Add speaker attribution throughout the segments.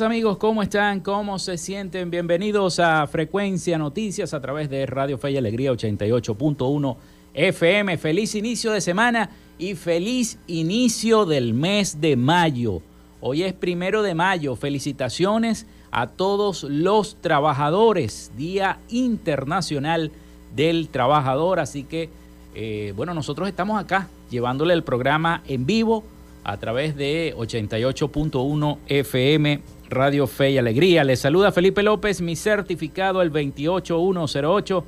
Speaker 1: Amigos, ¿cómo están? ¿Cómo se sienten? Bienvenidos a Frecuencia Noticias a través de Radio Fe y Alegría 88.1 FM. Feliz inicio de semana y feliz inicio del mes de mayo. Hoy es primero de mayo. Felicitaciones a todos los trabajadores. Día Internacional del Trabajador. Así que, eh, bueno, nosotros estamos acá llevándole el programa en vivo a través de 88.1 FM Radio Fe y Alegría. Les saluda Felipe López, mi certificado el 28108,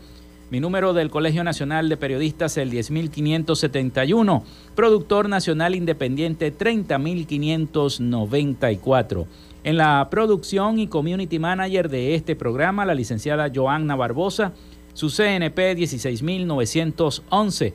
Speaker 1: mi número del Colegio Nacional de Periodistas el 10571, productor nacional independiente 30594. En la producción y community manager de este programa, la licenciada Joanna Barbosa, su CNP 16911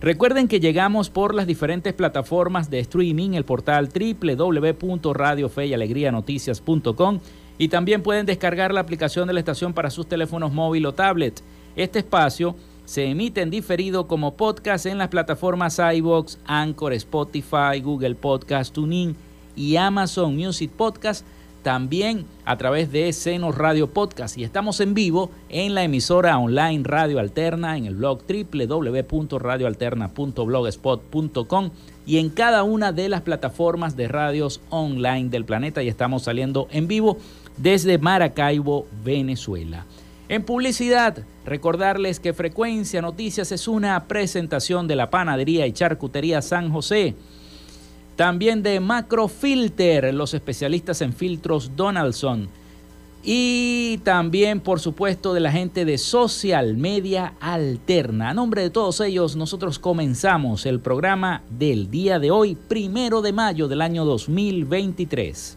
Speaker 1: Recuerden que llegamos por las diferentes plataformas de streaming, el portal www.radiofeyalegrianoticias.com y también pueden descargar la aplicación de la estación para sus teléfonos móvil o tablet. Este espacio se emite en diferido como podcast en las plataformas iBox, Anchor, Spotify, Google Podcast, TuneIn y Amazon Music Podcast también a través de Seno Radio Podcast. Y estamos en vivo en la emisora online Radio Alterna en el blog www.radioalterna.blogspot.com y en cada una de las plataformas de radios online del planeta. Y estamos saliendo en vivo desde Maracaibo, Venezuela. En publicidad, recordarles que Frecuencia Noticias es una presentación de la panadería y charcutería San José también de Macrofilter, los especialistas en filtros Donaldson. Y también, por supuesto, de la gente de Social Media Alterna. A nombre de todos ellos, nosotros comenzamos el programa del día de hoy, primero de mayo del año 2023.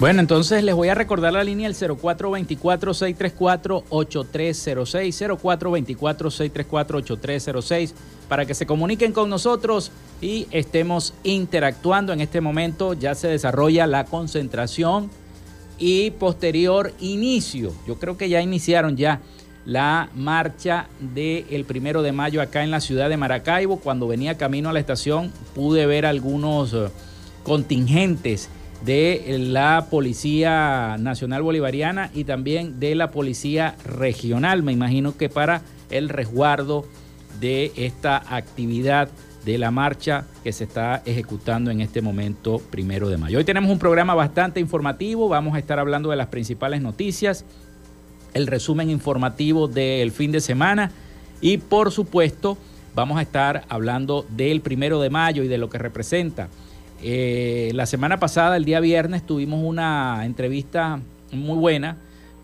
Speaker 1: Bueno, entonces les voy a recordar la línea el 0424-634-8306, 0424-634-8306, para que se comuniquen con nosotros y estemos interactuando. En este momento ya se desarrolla la concentración y posterior inicio. Yo creo que ya iniciaron ya la marcha del primero de mayo acá en la ciudad de Maracaibo. Cuando venía camino a la estación pude ver algunos eh, contingentes de la Policía Nacional Bolivariana y también de la Policía Regional, me imagino que para el resguardo de esta actividad de la marcha que se está ejecutando en este momento primero de mayo. Hoy tenemos un programa bastante informativo, vamos a estar hablando de las principales noticias, el resumen informativo del fin de semana y por supuesto vamos a estar hablando del primero de mayo y de lo que representa eh, la semana pasada, el día viernes, tuvimos una entrevista muy buena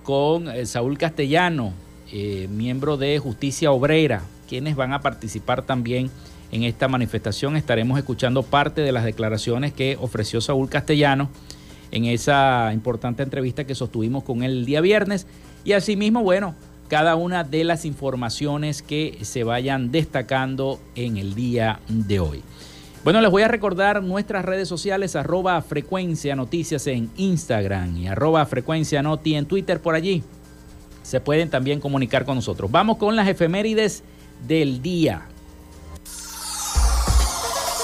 Speaker 1: con eh, Saúl Castellano, eh, miembro de Justicia Obrera, quienes van a participar también en esta manifestación. Estaremos escuchando parte de las declaraciones que ofreció Saúl Castellano en esa importante entrevista que sostuvimos con él el día viernes. Y asimismo, bueno, cada una de las informaciones que se vayan destacando en el día de hoy. Bueno, les voy a recordar nuestras redes sociales, arroba frecuencia noticias en Instagram y arroba frecuencia noti en Twitter por allí. Se pueden también comunicar con nosotros. Vamos con las efemérides del día.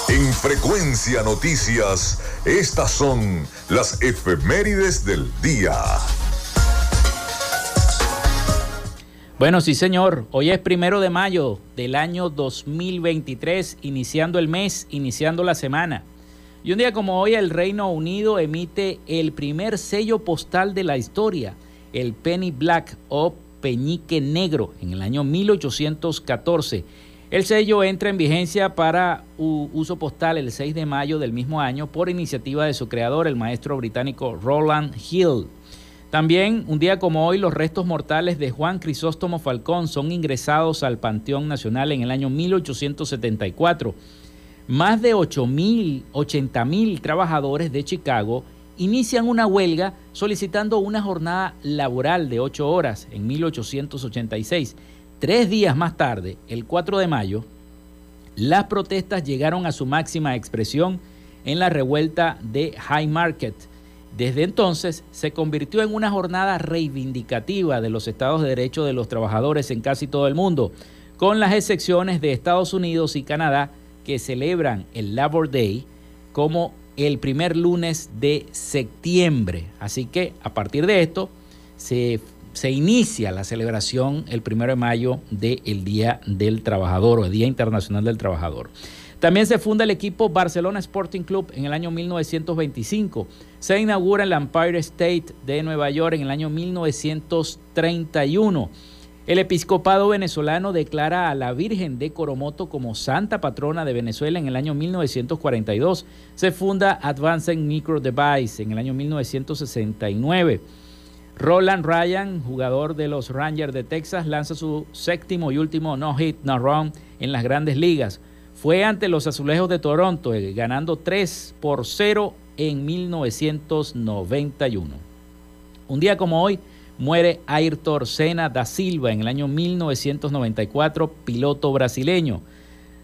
Speaker 2: En frecuencia noticias, estas son las efemérides del día.
Speaker 1: Bueno, sí señor, hoy es primero de mayo del año 2023, iniciando el mes, iniciando la semana. Y un día como hoy el Reino Unido emite el primer sello postal de la historia, el Penny Black o Peñique Negro, en el año 1814. El sello entra en vigencia para uso postal el 6 de mayo del mismo año por iniciativa de su creador, el maestro británico Roland Hill. También, un día como hoy, los restos mortales de Juan Crisóstomo Falcón son ingresados al Panteón Nacional en el año 1874. Más de 80 mil trabajadores de Chicago inician una huelga solicitando una jornada laboral de 8 horas en 1886. Tres días más tarde, el 4 de mayo, las protestas llegaron a su máxima expresión en la revuelta de High Market desde entonces se convirtió en una jornada reivindicativa de los estados de derecho de los trabajadores en casi todo el mundo, con las excepciones de Estados Unidos y Canadá, que celebran el Labor Day como el primer lunes de septiembre. Así que a partir de esto se, inicia la celebración el primero de mayo del Día del Trabajador o el Día Internacional del Trabajador. También se funda el equipo Barcelona Sporting Club en el año 1925. Se inaugura el Empire State de Nueva York en el año 1931. El episcopado venezolano declara a la Virgen de Coromoto como santa patrona de Venezuela en el año 1942. Se funda Advanced Micro Device en el año 1969. Roland Ryan, jugador de los Rangers de Texas, lanza su séptimo y último no hit, no run en las grandes ligas. Fue ante los Azulejos de Toronto, eh, ganando 3 por 0 en 1991. Un día como hoy, muere Ayrton Senna da Silva en el año 1994, piloto brasileño.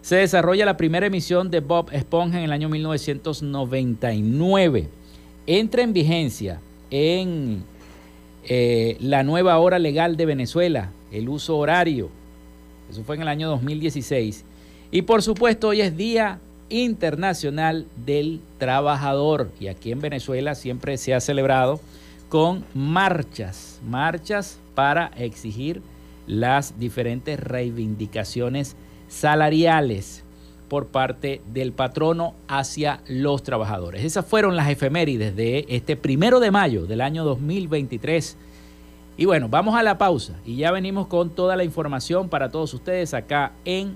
Speaker 1: Se desarrolla la primera emisión de Bob Esponja en el año 1999. Entra en vigencia en eh, la nueva hora legal de Venezuela, el uso horario. Eso fue en el año 2016. Y por supuesto, hoy es Día Internacional del Trabajador. Y aquí en Venezuela siempre se ha celebrado con marchas, marchas para exigir las diferentes reivindicaciones salariales por parte del patrono hacia los trabajadores. Esas fueron las efemérides de este primero de mayo del año 2023. Y bueno, vamos a la pausa y ya venimos con toda la información para todos ustedes acá en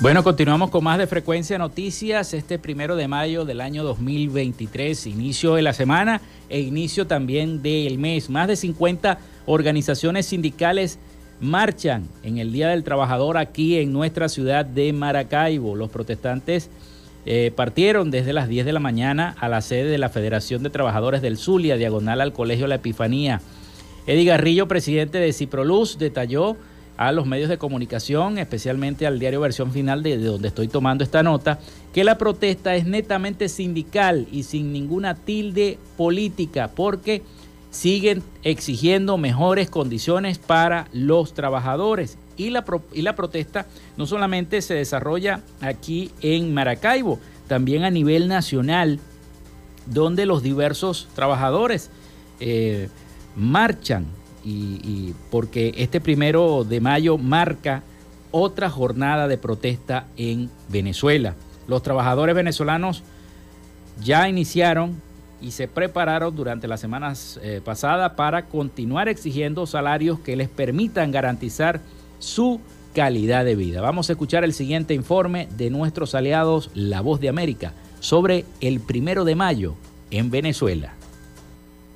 Speaker 1: Bueno, continuamos con más de Frecuencia Noticias este primero de mayo del año 2023, inicio de la semana e inicio también del mes. Más de 50 organizaciones sindicales marchan en el Día del Trabajador aquí en nuestra ciudad de Maracaibo. Los protestantes eh, partieron desde las 10 de la mañana a la sede de la Federación de Trabajadores del Zulia, diagonal al Colegio La Epifanía. Eddie Garrillo, presidente de Ciproluz, detalló a los medios de comunicación, especialmente al diario Versión Final de, donde estoy tomando esta nota, que la protesta es netamente sindical y sin ninguna tilde política, porque siguen exigiendo mejores condiciones para los trabajadores. Y la, y la protesta no solamente se desarrolla aquí en Maracaibo, también a nivel nacional, donde los diversos trabajadores eh, marchan y, porque este primero de mayo marca otra jornada de protesta en Venezuela. Los trabajadores venezolanos ya iniciaron y se prepararon durante las semanas eh, pasadas para continuar exigiendo salarios que les permitan garantizar su calidad de vida. Vamos a escuchar el siguiente informe de nuestros aliados La Voz de América sobre el primero de mayo en Venezuela.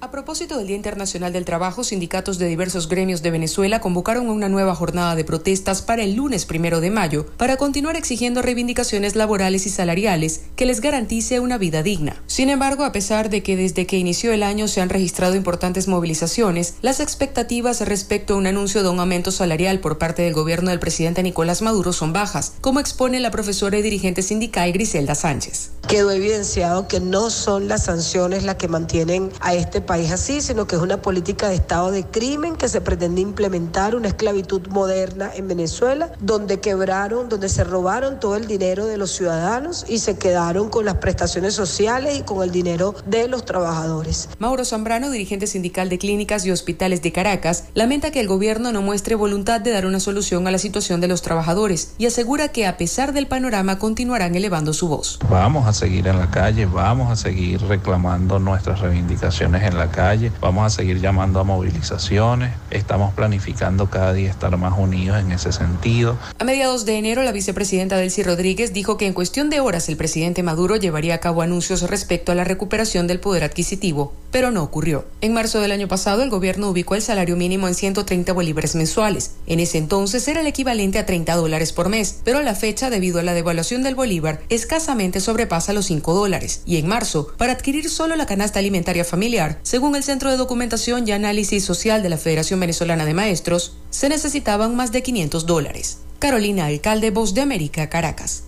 Speaker 3: A propósito del Día Internacional del Trabajo, sindicatos de diversos gremios de Venezuela convocaron una nueva jornada de protestas para el lunes primero de mayo para continuar exigiendo reivindicaciones laborales y salariales que les garantice una vida digna. Sin embargo, a pesar de que desde que inició el año se han registrado importantes movilizaciones, las expectativas respecto a un anuncio de un aumento salarial por parte del gobierno del presidente Nicolás Maduro son bajas, como expone la profesora y dirigente sindical Griselda Sánchez.
Speaker 4: Quedó evidenciado que no son las sanciones las que mantienen a este país país así, sino que es una política de Estado de crimen que se pretende implementar una esclavitud moderna en Venezuela, donde quebraron, donde se robaron todo el dinero de los ciudadanos y se quedaron con las prestaciones sociales y con el dinero de los trabajadores.
Speaker 3: Mauro Zambrano, dirigente sindical de clínicas y hospitales de Caracas, lamenta que el gobierno no muestre voluntad de dar una solución a la situación de los trabajadores y asegura que a pesar del panorama continuarán elevando su voz.
Speaker 5: Vamos a seguir en la calle, vamos a seguir reclamando nuestras reivindicaciones en la calle. Vamos a seguir llamando a movilizaciones. Estamos planificando cada día estar más unidos en ese sentido.
Speaker 3: A mediados de enero, la vicepresidenta Delcy Rodríguez dijo que en cuestión de horas el presidente Maduro llevaría a cabo anuncios respecto a la recuperación del poder adquisitivo, pero no ocurrió. En marzo del año pasado, el gobierno ubicó el salario mínimo en 130 bolívares mensuales. En ese entonces era el equivalente a 30 dólares por mes, pero a la fecha, debido a la devaluación del bolívar, escasamente sobrepasa los 5 dólares. Y en marzo, para adquirir solo la canasta alimentaria familiar, según el Centro de Documentación y Análisis Social de la Federación Venezolana de Maestros, se necesitaban más de 500 dólares. Carolina Alcalde, Voz de América, Caracas.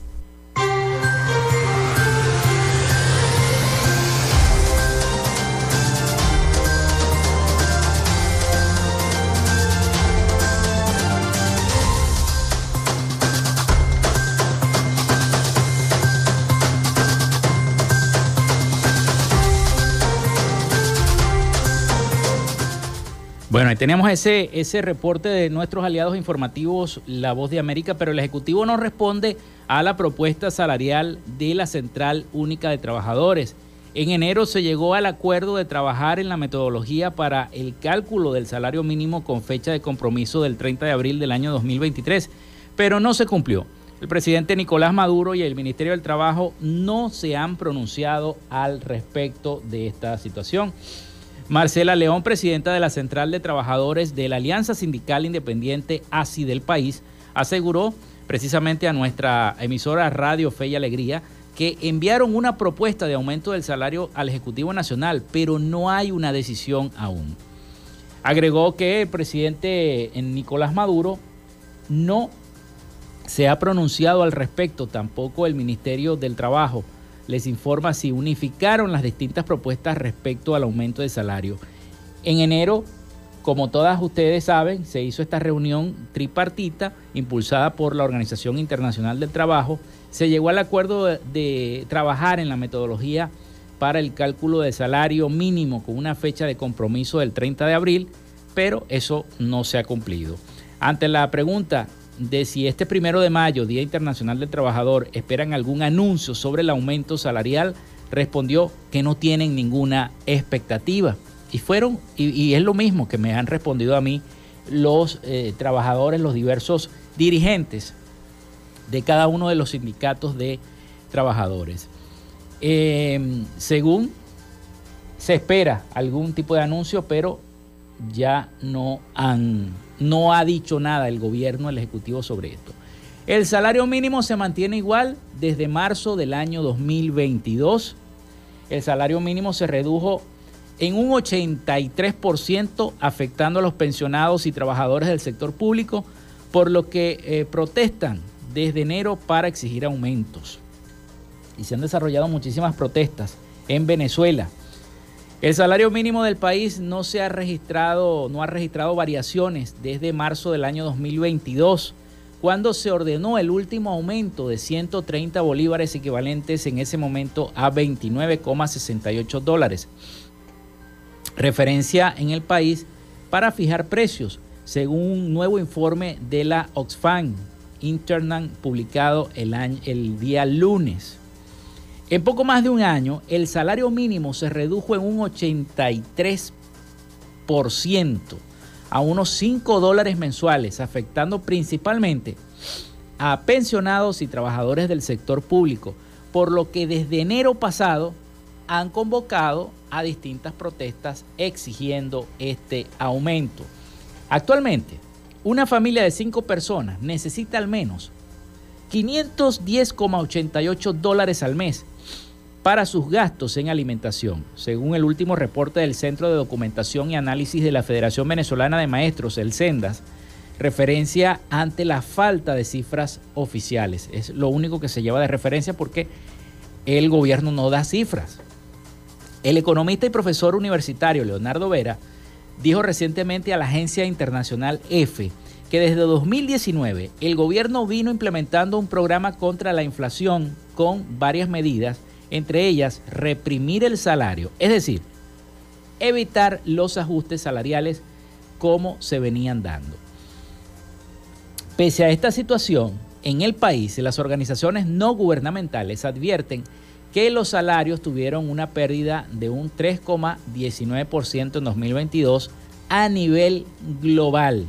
Speaker 1: Bueno, ahí tenemos ese, ese reporte de nuestros aliados informativos, La Voz de América, pero el Ejecutivo no responde a la propuesta salarial de la Central Única de Trabajadores. En enero se llegó al acuerdo de trabajar en la metodología para el cálculo del salario mínimo con fecha de compromiso del 30 de abril del año 2023, pero no se cumplió. El presidente Nicolás Maduro y el Ministerio del Trabajo no se han pronunciado al respecto de esta situación. Marcela León, presidenta de la Central de Trabajadores de la Alianza Sindical Independiente ASI del país, aseguró precisamente a nuestra emisora Radio Fe y Alegría que enviaron una propuesta de aumento del salario al Ejecutivo Nacional, pero no hay una decisión aún. Agregó que el presidente Nicolás Maduro no se ha pronunciado al respecto, tampoco el Ministerio del Trabajo les informa si unificaron las distintas propuestas respecto al aumento de salario. En enero, como todas ustedes saben, se hizo esta reunión tripartita impulsada por la Organización Internacional del Trabajo. Se llegó al acuerdo de, trabajar en la metodología para el cálculo de salario mínimo con una fecha de compromiso del 30 de abril, pero eso no se ha cumplido. Ante la pregunta de si este primero de mayo, Día Internacional del Trabajador, esperan algún anuncio sobre el aumento salarial, respondió que no tienen ninguna expectativa. Y fueron, y, es lo mismo que me han respondido a mí los eh, trabajadores, los diversos dirigentes de cada uno de los sindicatos de trabajadores. Em, según se espera algún tipo de anuncio, pero ya no han no ha dicho nada el gobierno, el Ejecutivo sobre esto. El salario mínimo se mantiene igual desde marzo del año 2022. El salario mínimo se redujo en un 83% afectando a los pensionados y trabajadores del sector público, por lo que eh, protestan desde enero para exigir aumentos. Y se han desarrollado muchísimas protestas en Venezuela. El salario mínimo del país no se ha registrado, no ha registrado variaciones desde marzo del año 2022, cuando se ordenó el último aumento de 130 bolívares equivalentes en ese momento a 29,68 dólares. Referencia en el país para fijar precios, según un nuevo informe de la Oxfam Internal publicado el día lunes. En poco más de un año, el salario mínimo se redujo en un 83% a unos 5 dólares mensuales, afectando principalmente a pensionados y trabajadores del sector público, por lo que desde enero pasado han convocado a distintas protestas exigiendo este aumento. Actualmente, una familia de 5 personas necesita al menos 510,88 dólares al mes para sus gastos en alimentación, según el último reporte del Centro de Documentación y Análisis de la Federación Venezolana de Maestros, el CENDAS, referencia ante la falta de cifras oficiales. Es lo único que se lleva de referencia porque el gobierno no da cifras. El economista y profesor universitario Leonardo Vera dijo recientemente a la agencia internacional EFE que desde 2019 el gobierno vino implementando un programa contra la inflación con varias medidas entre ellas reprimir el salario, es decir, evitar los ajustes salariales como se venían dando. Pese a esta situación, en el país las organizaciones no gubernamentales advierten que los salarios tuvieron una pérdida de un 3,19% en 2022 a nivel global.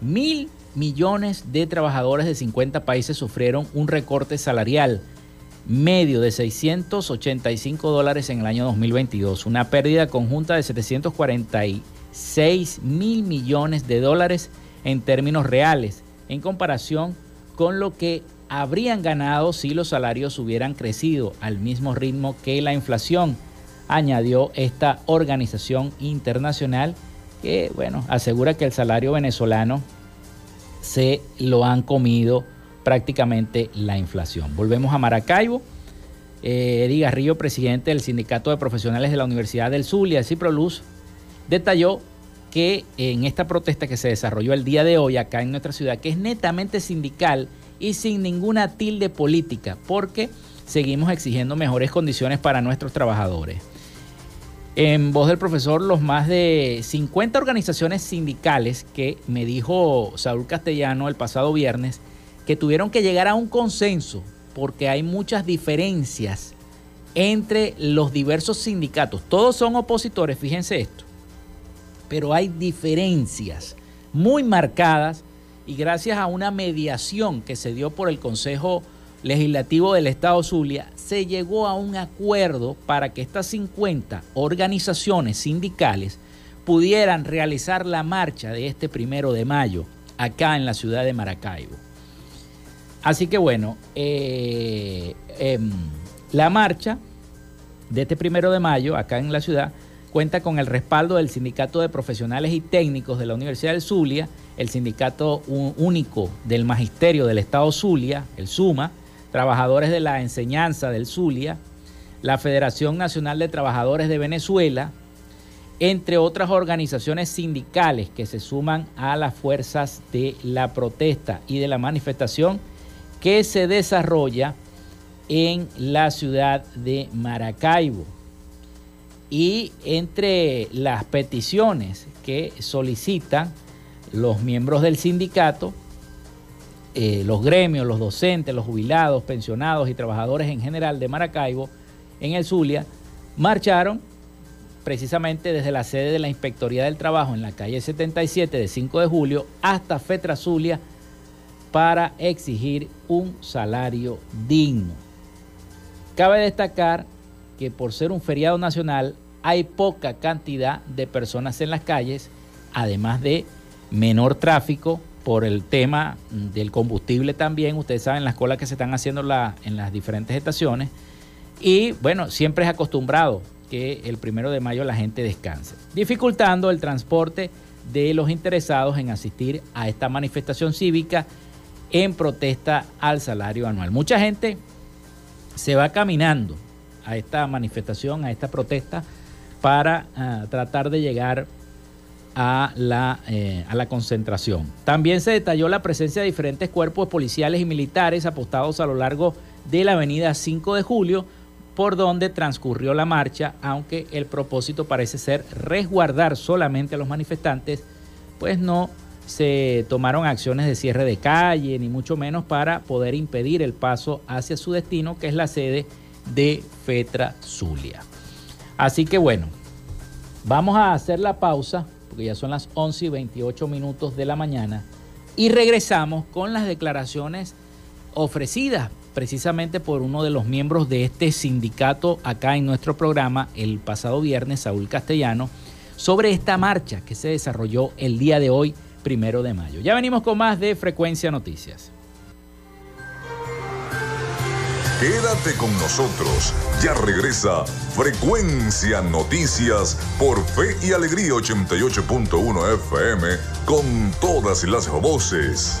Speaker 1: Mil millones de trabajadores de 50 países sufrieron un recorte salarial medio de 685 dólares en el año 2022, una pérdida conjunta de 746 mil millones de dólares en términos reales, en comparación con lo que habrían ganado si los salarios hubieran crecido al mismo ritmo que la inflación, añadió esta organización internacional que, bueno, asegura que el salario venezolano se lo han comido prácticamente la inflación. Volvemos a Maracaibo. Eh, Eddie Garrillo, presidente del Sindicato de Profesionales de la Universidad del Zulia, Ciproluz, detalló que en esta protesta que se desarrolló el día de hoy acá en nuestra ciudad, que es netamente sindical y sin ninguna tilde política, porque seguimos exigiendo mejores condiciones para nuestros trabajadores. En voz del profesor, los más de 50 organizaciones sindicales que me dijo Saúl Castellano el pasado viernes, que tuvieron que llegar a un consenso porque hay muchas diferencias entre los diversos sindicatos. Todos son opositores, fíjense esto, pero hay diferencias muy marcadas y gracias a una mediación que se dio por el Consejo Legislativo del Estado Zulia, se llegó a un acuerdo para que estas 50 organizaciones sindicales pudieran realizar la marcha de este primero de mayo acá en la ciudad de Maracaibo. Así que bueno, eh, em, la marcha de este primero de mayo acá en la ciudad cuenta con el respaldo del Sindicato de Profesionales y Técnicos de la Universidad del Zulia, el Sindicato Único del Magisterio del Estado Zulia, el SUMA, trabajadores de la enseñanza del Zulia, la Federación Nacional de Trabajadores de Venezuela, entre otras organizaciones sindicales que se suman a las fuerzas de la protesta y de la manifestación que se desarrolla en la ciudad de Maracaibo. Y entre las peticiones que solicitan los miembros del sindicato eh, los gremios, los docentes, los jubilados, pensionados y trabajadores en general de Maracaibo, en el Zulia, marcharon precisamente desde la sede de la Inspectoría del Trabajo en la calle 77 de 5 de julio hasta Fetra Zulia para exigir un salario digno. Cabe destacar que por ser un feriado nacional hay poca cantidad de personas en las calles, además de menor tráfico por el tema del combustible también. Ustedes saben las colas que se están haciendo en las diferentes estaciones. Y bueno, siempre es acostumbrado que el primero de mayo la gente descanse, dificultando el transporte de los interesados en asistir a esta manifestación cívica en protesta al salario anual. Mucha gente se va caminando a esta manifestación, a esta protesta, para ah, tratar de llegar a la, eh, a la concentración. También se detalló la presencia de diferentes cuerpos policiales y militares apostados a lo largo de la avenida 5 de julio, por donde transcurrió la marcha, aunque el propósito parece ser resguardar solamente a los manifestantes, pues no se tomaron acciones de cierre de calle, ni mucho menos para poder impedir el paso hacia su destino, que es la sede de Fetra Zulia. Así que bueno, vamos a hacer la pausa porque ya son las 11 y 28 minutos de la mañana, y regresamos con las declaraciones ofrecidas precisamente por uno de los miembros de este sindicato acá en nuestro programa el pasado viernes, Saúl Castellano, sobre esta marcha que se desarrolló el día de hoy, primero de mayo. Ya venimos con más de Frecuencia Noticias.
Speaker 2: Quédate con nosotros. Ya regresa Frecuencia Noticias por Fe y Alegría 88.1 FM con todas las voces.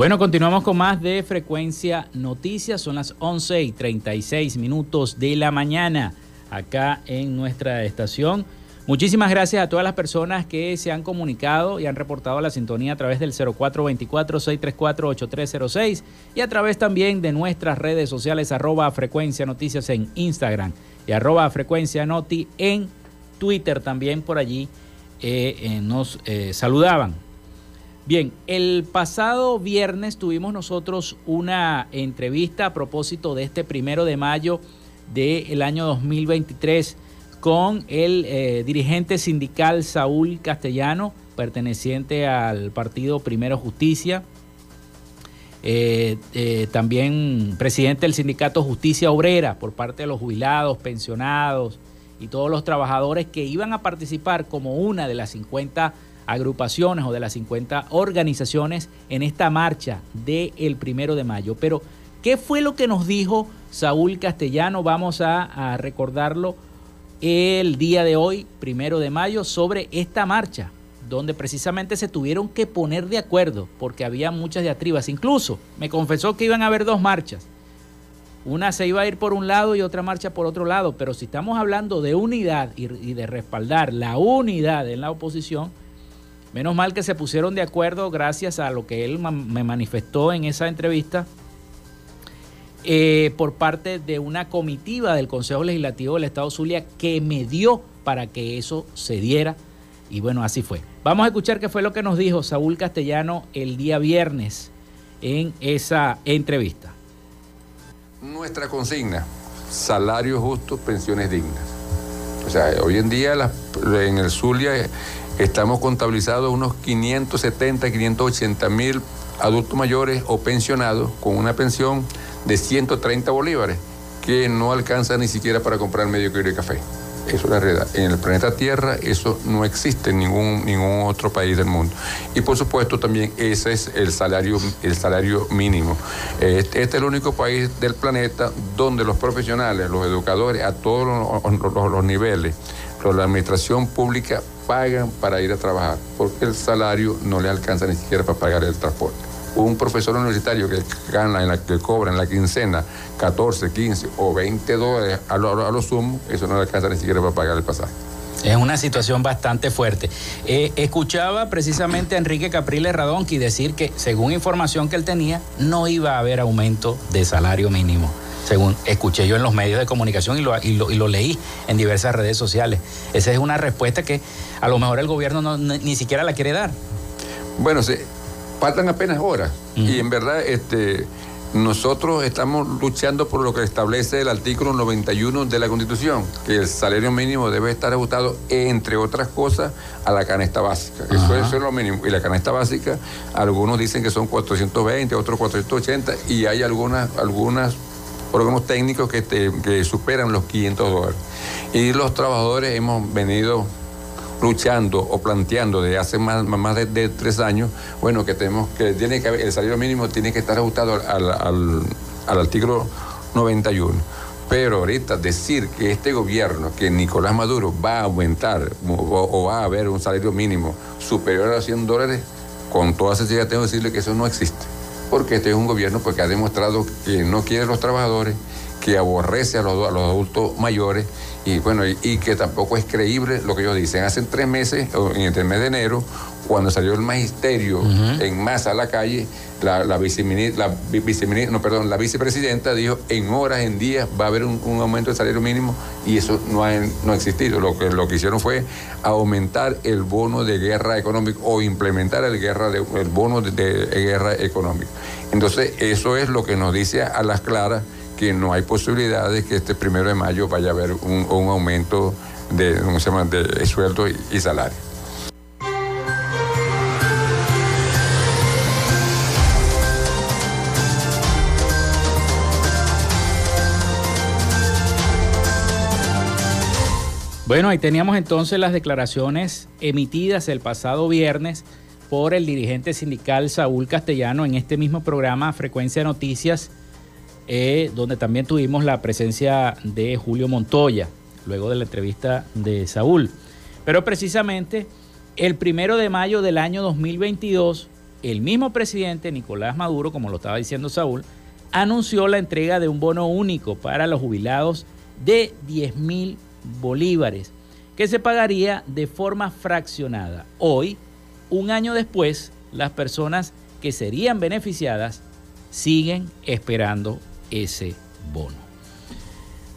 Speaker 6: Bueno, continuamos con más de Frecuencia Noticias. Son las 11 y 36 minutos de la mañana acá en nuestra estación. Muchísimas gracias a todas las personas que se han comunicado y han reportado la sintonía a través del 0424-634-8306 y a través también de nuestras redes sociales arroba frecuencia noticias en Instagram y arroba frecuencia noti en Twitter también por allí eh, eh, nos eh, saludaban. Bien, el pasado viernes tuvimos nosotros una entrevista a propósito de este primero de mayo del año 2023 con el eh, dirigente sindical Saúl Castellano, perteneciente al partido Primero Justicia, eh, eh, también presidente del sindicato Justicia Obrera por parte de los jubilados, pensionados y todos los trabajadores que iban a participar como una de las 50 agrupaciones o de las 50 organizaciones en esta marcha del primero de mayo. Pero, ¿qué fue lo que nos dijo Saúl Castellano? Vamos a, recordarlo el día de hoy, primero de mayo, sobre esta marcha, donde precisamente se tuvieron que poner de acuerdo, porque había muchas diatribas. Incluso me confesó que iban a haber dos marchas. Una se iba a ir por un lado y otra marcha por otro lado, pero si estamos hablando de unidad y de respaldar la unidad en la oposición, Menos mal que se pusieron de acuerdo gracias a lo que él me manifestó en esa entrevista eh, por parte de una comitiva del Consejo Legislativo del Estado Zulia que me dio para que eso se diera. Y bueno, así fue. Vamos a escuchar qué fue lo que nos dijo Saúl Castellano el día viernes en esa entrevista.
Speaker 7: Nuestra consigna, salario justo, pensiones dignas. O sea, hoy en día en el Zulia Estamos contabilizados unos 570, 580 mil adultos mayores o pensionados con una pensión de 130 bolívares, que no alcanza ni siquiera para comprar medio kilo de café. Eso es la realidad. En el planeta Tierra eso no existe en ningún, ningún otro país del mundo. Y por supuesto también ese es el salario, el salario mínimo. Este, es el único país del planeta donde los profesionales, los educadores a todos los niveles, la administración pública pagan para ir a trabajar, porque el salario no le alcanza ni siquiera para pagar el transporte. Un profesor universitario que gana, en la, que cobra en la quincena 14, 15 o 20 dólares a lo, a lo sumo, eso no le alcanza ni siquiera para pagar el pasaje.
Speaker 1: Es una situación bastante fuerte. Eh, escuchaba precisamente a Enrique Capriles Radonqui decir que, según información que él tenía, no iba a haber aumento de salario mínimo. Según escuché yo en los medios de comunicación y lo, y lo, leí en diversas redes sociales. Esa es una respuesta que a lo mejor el gobierno no, ni siquiera la quiere dar.
Speaker 7: Bueno, se, faltan apenas horas. Y en verdad, este nosotros estamos luchando por lo que establece el artículo 91 de la Constitución, que el salario mínimo debe estar ajustado, entre otras cosas, a la canasta básica. Eso, es lo mínimo. Y la canasta básica, algunos dicen que son 420, otros 480, y hay algunas, algunas órganos técnicos que, que superan los 500 dólares. Y los trabajadores hemos venido luchando o planteando desde hace más, más de, tres años, bueno, que tenemos que tiene que el salario mínimo tiene que estar ajustado al, artículo 91. Pero ahorita decir que este gobierno, que Nicolás Maduro va a aumentar o, va a haber un salario mínimo superior a 100 dólares, con toda sinceridad tengo que decirle que eso no existe. Porque este es un gobierno pues, ha demostrado que no quiere a los trabajadores, que aborrece a los, a los adultos mayores y bueno, y, que tampoco es creíble lo que ellos dicen. Hace tres meses, en el mes de enero, cuando salió el magisterio en masa a la calle, la, la, viceministra, no, perdón, la vicepresidenta dijo en horas, en días va a haber un, aumento del salario mínimo y eso no ha, no ha existido. Lo que, lo que hicieron fue aumentar el bono de guerra económico o implementar el, guerra de, el bono de guerra económico. Entonces, eso es lo que nos dice a las claras que no hay posibilidad de que este primero de mayo vaya a haber un, aumento de, ¿cómo se llama? de sueldo y, salario.
Speaker 1: Bueno, ahí teníamos entonces las declaraciones emitidas el pasado viernes por el dirigente sindical Saúl Castellano en este mismo programa Frecuencia Noticias eh, donde también tuvimos la presencia de Julio Montoya, luego de la entrevista de Saúl. Pero precisamente el primero de mayo del año 2022, el mismo presidente Nicolás Maduro, como lo estaba diciendo Saúl, anunció la entrega de un bono único para los jubilados de 10 mil bolívares, que se pagaría de forma fraccionada. Hoy, un año después, las personas que serían beneficiadas siguen esperando ese bono.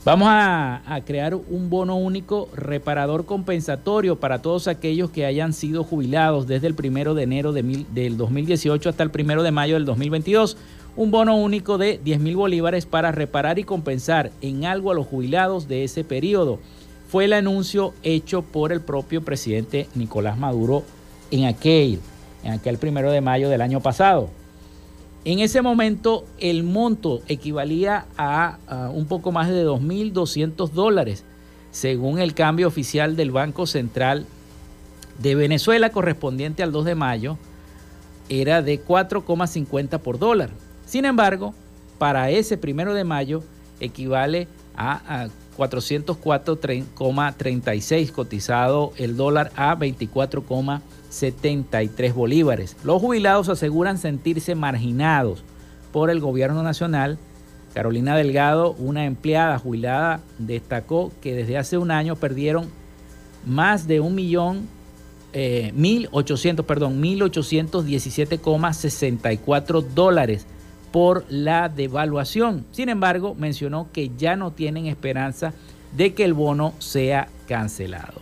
Speaker 1: Vamos a, crear un bono único reparador compensatorio para todos aquellos que hayan sido jubilados desde el primero de enero de del 2018 hasta el primero de mayo del 2022. Un bono único de 10 mil bolívares para reparar y compensar en algo a los jubilados de ese periodo. Fue el anuncio hecho por el propio presidente Nicolás Maduro en aquel, en aquel primero de mayo del año pasado. En ese momento el monto equivalía a, un poco más de 2.200 dólares, según el cambio oficial del Banco Central de Venezuela correspondiente al 2 de mayo, era de 4,50 por dólar. Sin embargo, para ese primero de mayo equivale a, a 404,36 cotizado el dólar a 24,50 73 bolívares. Los jubilados aseguran sentirse marginados por el gobierno nacional. Carolina Delgado, una empleada jubilada, destacó que desde hace un año perdieron más de un millón, eh, 1.800, perdón, 1.817,64 dólares por la devaluación. Sin embargo, mencionó que ya no tienen esperanza de que el bono sea cancelado.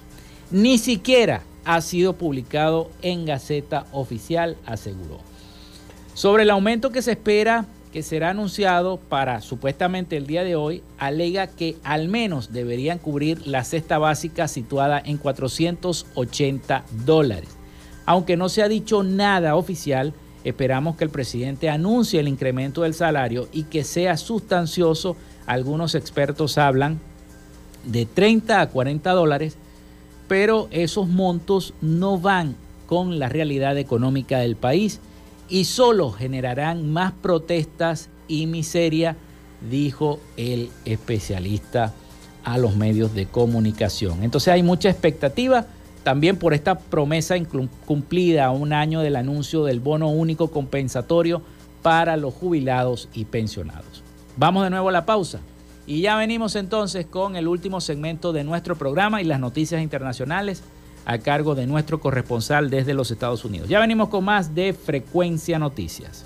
Speaker 1: Ni siquiera ha sido publicado en Gaceta Oficial, aseguró. Sobre el aumento que se espera que será anunciado para supuestamente el día de hoy, alega que al menos deberían cubrir la cesta básica situada en 480 dólares. Aunque no se ha dicho nada oficial, esperamos que el presidente anuncie el incremento del salario y que sea sustancioso. Algunos expertos hablan de 30 a 40 dólares pero esos montos no van con la realidad económica del país y solo generarán más protestas y miseria, dijo el especialista a los medios de comunicación. Entonces hay mucha expectativa también por esta promesa cumplida a un año del anuncio del bono único compensatorio para los jubilados y pensionados. Vamos de nuevo a la pausa y ya venimos entonces con el último segmento de nuestro programa y las noticias internacionales a cargo de nuestro corresponsal desde los Estados Unidos. Ya venimos con más de Frecuencia Noticias.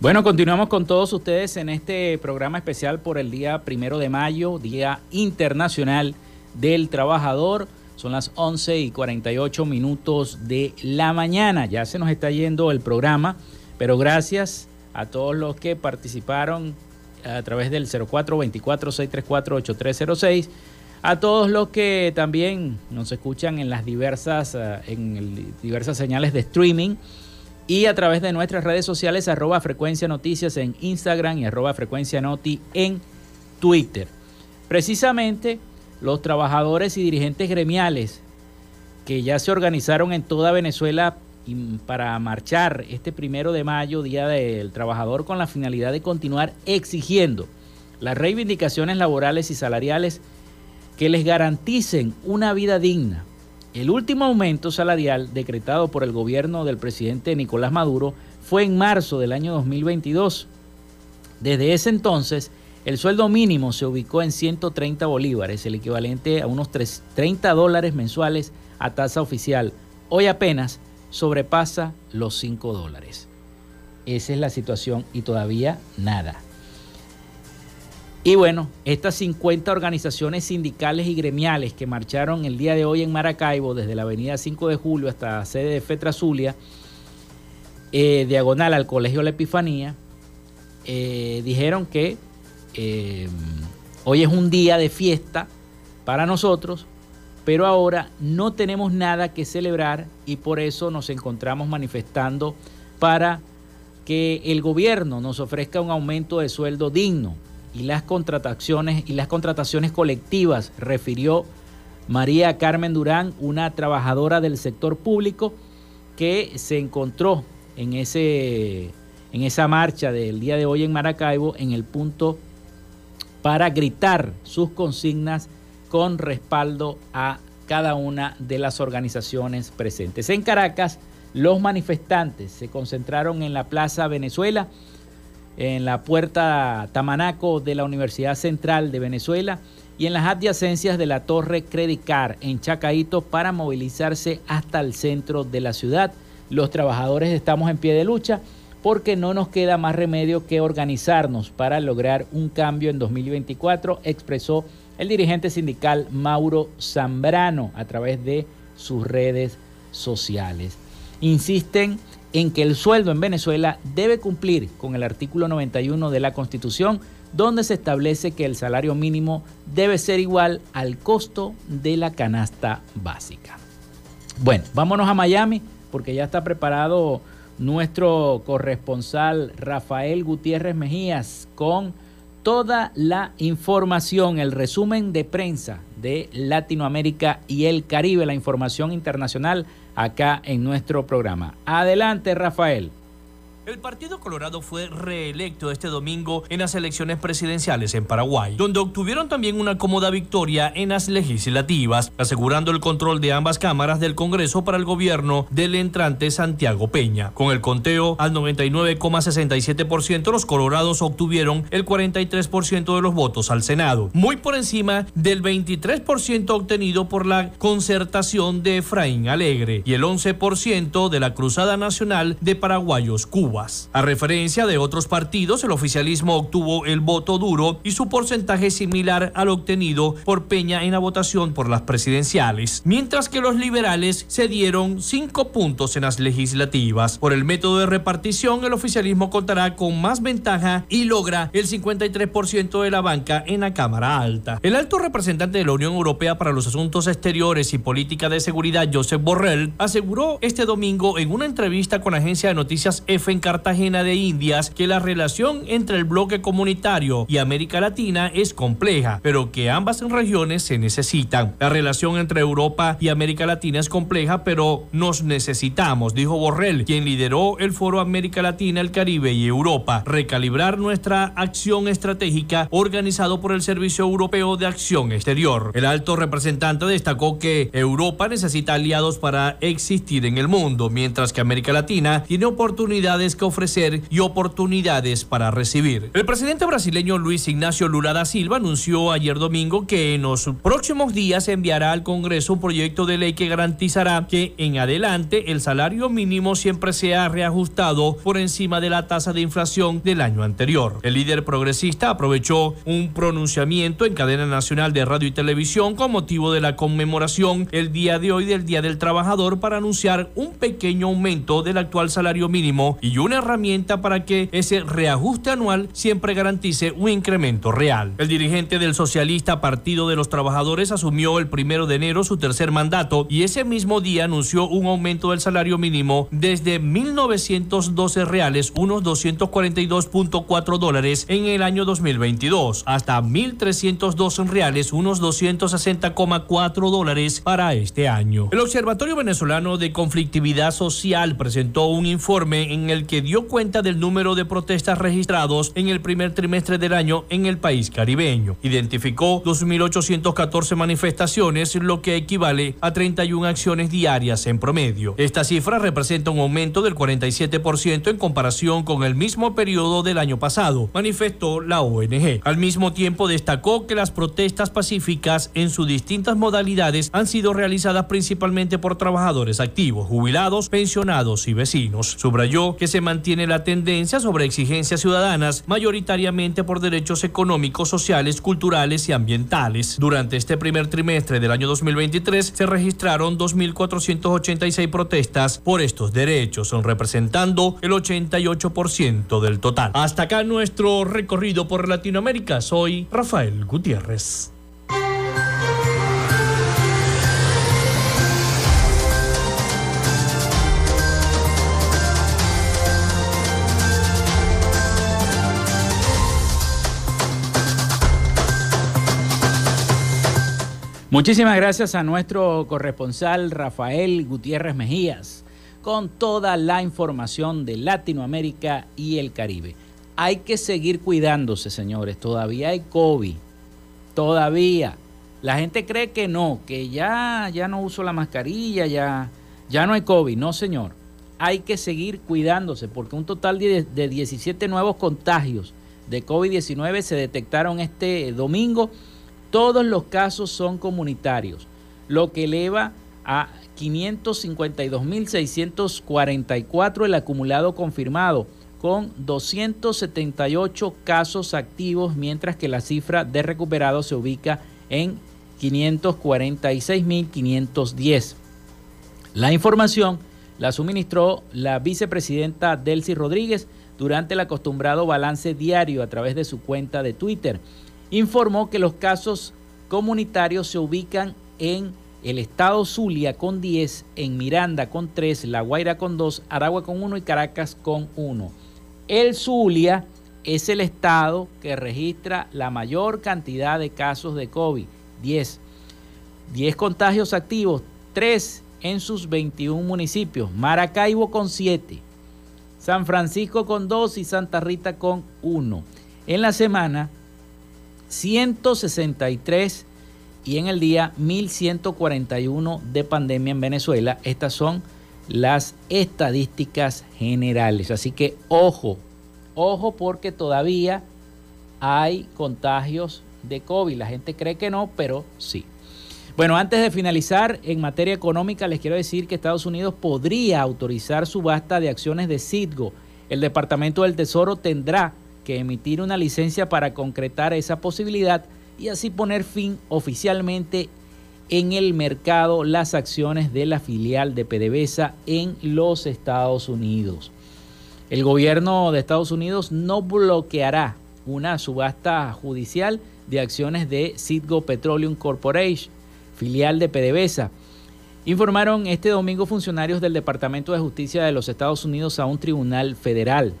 Speaker 1: Bueno, continuamos con todos ustedes en este programa especial por el día primero de mayo, Día Internacional del Trabajador. Son las 11 y 48 minutos de la mañana. Ya se nos está yendo el programa, pero gracias a todos los que participaron a través del 0424-634-8306, a todos los que también nos escuchan en las diversas, eh, en diversas señales de streaming y a través de nuestras redes sociales arroba frecuencia noticias en Instagram y arroba frecuencia noti en Twitter. Precisamente los trabajadores y dirigentes gremiales que ya se organizaron en toda Venezuela para marchar este primero de mayo, Día del Trabajador, con la finalidad de continuar exigiendo las reivindicaciones laborales y salariales que les garanticen una vida digna el último aumento salarial decretado por el gobierno del presidente Nicolás Maduro fue en marzo del año 2022. Desde ese entonces, el sueldo mínimo se ubicó en 130 bolívares, el equivalente a unos 30 dólares mensuales a tasa oficial. Hoy apenas sobrepasa los 5 dólares. Esa es la situación y todavía nada. Y bueno, estas 50 organizaciones sindicales y gremiales que marcharon el día de hoy en Maracaibo, desde la avenida 5 de julio hasta la sede de Fetra Zulia, eh, diagonal al Colegio La Epifanía, eh, dijeron que eh, hoy es un día de fiesta para nosotros, pero ahora no tenemos nada que celebrar y por eso nos encontramos manifestando para que el gobierno nos ofrezca un aumento de sueldo digno y las contrataciones y las contrataciones colectivas, refirió María Carmen Durán, una trabajadora del sector público que se encontró en ese en esa marcha del día de hoy en Maracaibo en el punto para gritar sus consignas con respaldo a cada una de las organizaciones presentes. En Caracas, los manifestantes se concentraron en la Plaza Venezuela en la puerta Tamanaco de la Universidad Central de Venezuela y en las adyacencias de la Torre Credicar en Chacaito para movilizarse hasta el centro de la ciudad. Los trabajadores estamos en pie de lucha porque no nos queda más remedio que organizarnos para lograr un cambio en 2024, expresó el dirigente sindical Mauro Zambrano a través de sus redes sociales. Insisten en que el sueldo en Venezuela debe cumplir con el artículo 91 de la Constitución donde se establece que el salario mínimo debe ser igual al costo de la canasta básica. Bueno, vámonos a Miami porque ya está preparado nuestro corresponsal Rafael Gutiérrez Mejías con toda la información, el resumen de prensa de Latinoamérica y el Caribe, la información internacional acá en nuestro programa. Adelante, Rafael.
Speaker 8: El Partido Colorado fue reelecto este domingo en las elecciones presidenciales en Paraguay, donde obtuvieron también una cómoda victoria en las legislativas, asegurando el control de ambas cámaras del Congreso para el gobierno del entrante Santiago Peña. Con el conteo al 99,67%, los colorados obtuvieron el 43% de los votos al Senado, muy por encima del 23% obtenido por la concertación de Efraín Alegre y el 11% de la Cruzada Nacional de Paraguayos Cuba. A referencia de otros partidos, el oficialismo obtuvo el voto duro y su porcentaje similar al obtenido por Peña en la votación por las presidenciales, mientras que los liberales se dieron cinco puntos en las legislativas. Por el método de repartición, el oficialismo contará con más ventaja y logra el 53% de la banca en la Cámara Alta. El alto representante de la Unión Europea para los Asuntos Exteriores y Política de Seguridad, Josep Borrell, aseguró este domingo en una entrevista con la agencia de noticias F en Cartagena de Indias que la relación entre el bloque comunitario y América Latina es compleja, pero que ambas regiones se necesitan. La relación entre Europa y América Latina es compleja, pero nos necesitamos, dijo Borrell, quien lideró el Foro América Latina, el Caribe y Europa, recalibrar nuestra acción estratégica organizado por el Servicio Europeo de Acción Exterior. El alto representante destacó que Europa necesita aliados para existir en el mundo, mientras que América Latina tiene oportunidades que ofrecer y oportunidades para recibir. El presidente brasileño Luis Ignacio Lula da Silva anunció ayer domingo que en los próximos días enviará al Congreso un proyecto de ley que garantizará que en adelante el salario mínimo siempre sea reajustado por encima de la tasa de inflación del año anterior. El líder progresista aprovechó un pronunciamiento en cadena nacional de radio y televisión con motivo de la conmemoración el día de hoy del Día del Trabajador para anunciar un pequeño aumento del actual salario mínimo y una herramienta para que ese reajuste anual siempre garantice un incremento real. El dirigente del socialista Partido de los Trabajadores asumió el primero de enero su tercer mandato y ese mismo día anunció un aumento del salario mínimo desde 1.912 reales, unos 242.4 dólares en el año 2022, hasta 1.302 reales, unos 260,4 dólares para este año. El Observatorio Venezolano de Conflictividad Social presentó un informe en el que dio cuenta del número de protestas registrados en el primer trimestre del año en el país caribeño. Identificó 2.814 manifestaciones, lo que equivale a 31 acciones diarias en promedio. Esta cifra representa un aumento del 47% en comparación con el mismo periodo del año pasado, manifestó la ONG. Al mismo tiempo destacó que las protestas pacíficas en sus distintas modalidades han sido realizadas principalmente por trabajadores activos, jubilados, pensionados y vecinos. Subrayó que se mantiene la tendencia sobre exigencias ciudadanas, mayoritariamente por derechos económicos, sociales, culturales y ambientales. Durante este primer trimestre del año 2023 se registraron 2.486 protestas por estos derechos, representando el 88% del total. Hasta acá nuestro recorrido por Latinoamérica. Soy Rafael Gutiérrez.
Speaker 1: Muchísimas gracias a nuestro corresponsal Rafael Gutiérrez Mejías con toda la información de Latinoamérica y el Caribe. Hay que seguir cuidándose, señores. Todavía hay COVID. Todavía. La gente cree que no, que ya, ya no uso la mascarilla, ya, ya no hay COVID. No, señor. Hay que seguir cuidándose porque un total de, de 17 nuevos contagios de COVID-19 se detectaron este domingo todos los casos son comunitarios, lo que eleva a 552.644 el acumulado confirmado, con 278 casos activos, mientras que la cifra de recuperados se ubica en 546.510. La información la suministró la vicepresidenta Delcy Rodríguez durante el acostumbrado balance diario a través de su cuenta de Twitter. Informó que los casos comunitarios se ubican en el estado Zulia con 10, en Miranda con 3, La Guaira con 2, Aragua con 1 y Caracas con 1. El Zulia es el estado que registra la mayor cantidad de casos de COVID, 10. 10 contagios activos, 3 en sus 21 municipios, Maracaibo con 7, San Francisco con 2 y Santa Rita con 1. En la semana, 163 y en el día 1141 de pandemia en Venezuela. Estas son las estadísticas generales. Así que ojo, ojo porque todavía hay contagios de COVID. La gente cree que no, pero sí. Bueno, antes de finalizar, en materia económica les quiero decir que Estados Unidos podría autorizar subasta de acciones de Citgo. El Departamento del Tesoro tendrá que emitir una licencia para concretar esa posibilidad y así poner fin oficialmente en el mercado las acciones de la filial de PDVSA en los Estados Unidos. El gobierno de Estados Unidos no bloqueará una subasta judicial de acciones de Citgo Petroleum Corporation filial de PDVSA. Informaron este domingo funcionarios del Departamento de Justicia de los Estados Unidos a un tribunal federal.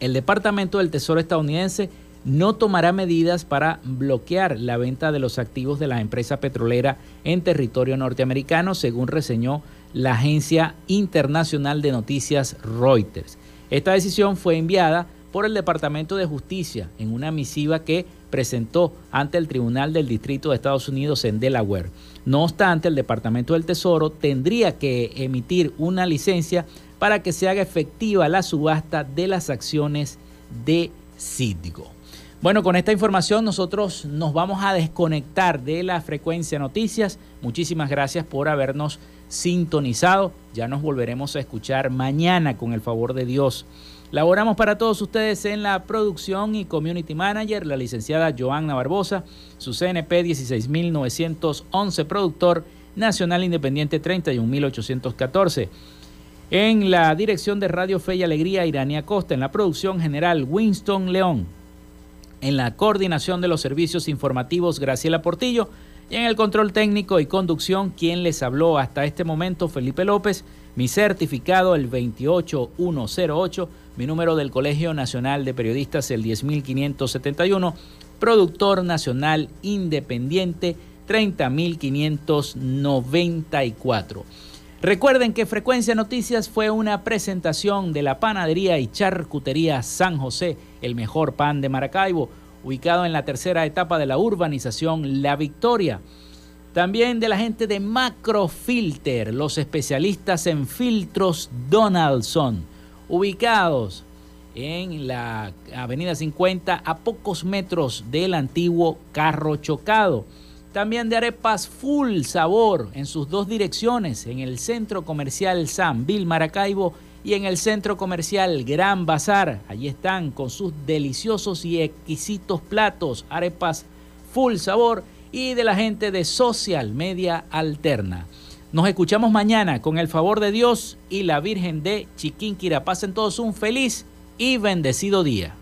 Speaker 1: El Departamento del Tesoro estadounidense no tomará medidas para bloquear la venta de los activos de la empresa petrolera en territorio norteamericano, según reseñó la agencia internacional de noticias Reuters. Esta decisión fue enviada por el Departamento de Justicia en una misiva que presentó ante el Tribunal del Distrito de Estados Unidos en Delaware. No obstante, el Departamento del Tesoro tendría que emitir una licencia para que se haga efectiva la subasta de las acciones de Citgo. Bueno, con esta información nosotros nos vamos a desconectar de la frecuencia noticias. Muchísimas gracias por habernos sintonizado. Ya nos volveremos a escuchar mañana con el favor de Dios. Laboramos para todos ustedes en la producción y community manager, la licenciada Joanna Barbosa, su CNP 16911, productor nacional independiente 31814. En la dirección de Radio Fe y Alegría, Irania Costa. En la producción general, Winston León. En la coordinación de los servicios informativos, Graciela Portillo. Y en el control técnico y conducción, quien les habló hasta este momento, Felipe López. Mi certificado, el 28108 mi número del Colegio Nacional de Periodistas, el 10571. Productor Nacional Independiente, 30594. Recuerden que Frecuencia Noticias fue una presentación de la panadería y charcutería San José, el mejor pan de Maracaibo, ubicado en la tercera etapa de la urbanización La Victoria. También de la gente de Macrofilter, los especialistas en filtros Donaldson ubicados en la avenida 50 a pocos metros del antiguo carro chocado. También de arepas full sabor en sus dos direcciones, en el centro comercial San Bill Maracaibo y en el centro comercial Gran Bazar. Allí están con sus deliciosos y exquisitos platos, arepas full sabor y de la gente de Social Media Alterna. Nos escuchamos mañana con el favor de Dios y la Virgen de Chiquinquira. Pasen todos un feliz y bendecido día.